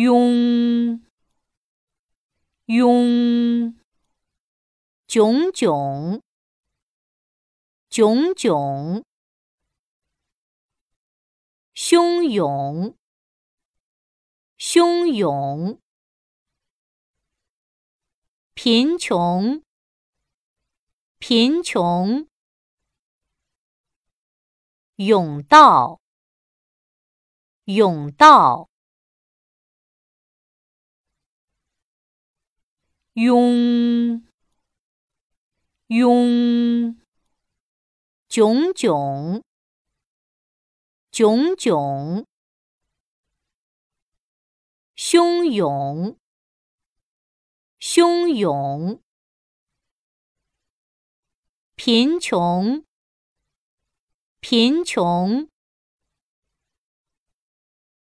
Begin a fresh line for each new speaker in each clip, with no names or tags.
拥拥，炯炯炯炯，汹涌汹涌，贫穷贫穷，甬道甬道。拥拥，炯炯炯炯，汹涌汹涌，贫穷贫穷，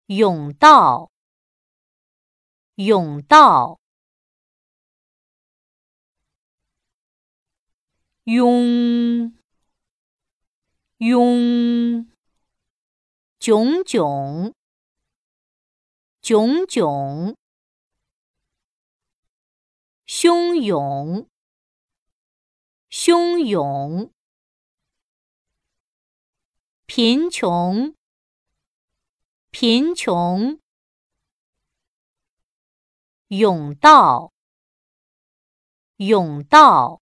甬道甬道。拥拥，炯炯炯炯，汹涌汹涌，贫穷贫穷，甬道甬道。